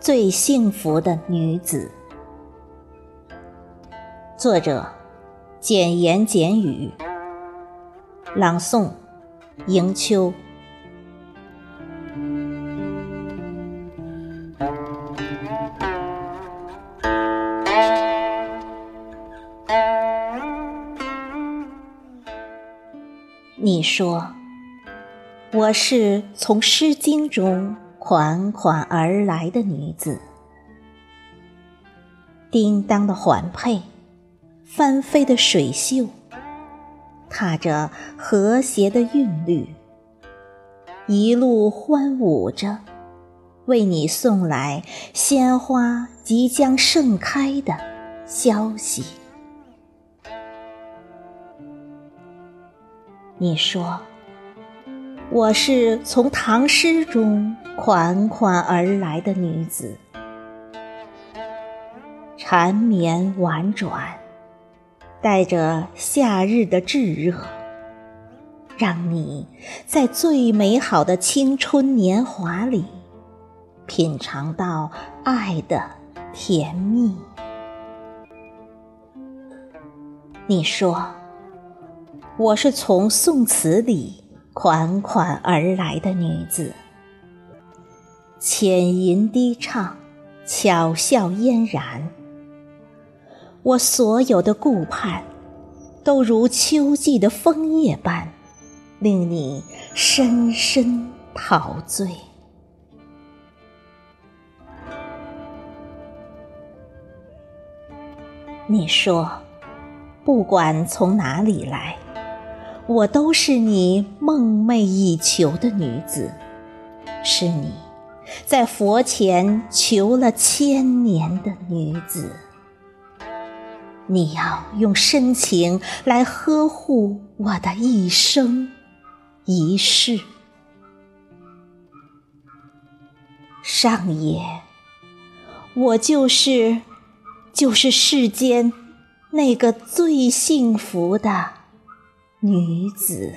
最幸福的女子。作者简言简语朗诵迎秋。你说我是从《诗经》中款款而来的女子，叮当的环佩，翻飞的水袖，踏着和谐的韵律，一路欢舞着，为你送来鲜花即将盛开的消息。你说，我是从唐诗中款款而来的女子，缠绵婉转，带着夏日的炙热，让你在最美好的青春年华里品尝到爱的甜蜜。你说。我是从宋词里款款而来的女子，浅吟低唱，巧笑嫣然。我所有的顾盼，都如秋季的枫叶般，令你深深陶醉。你说，不管从哪里来。我都是你梦寐以求的女子，是你在佛前求了千年的女子。你要用深情来呵护我的一生一世。上野，我就是，就是世间那个最幸福的。女子。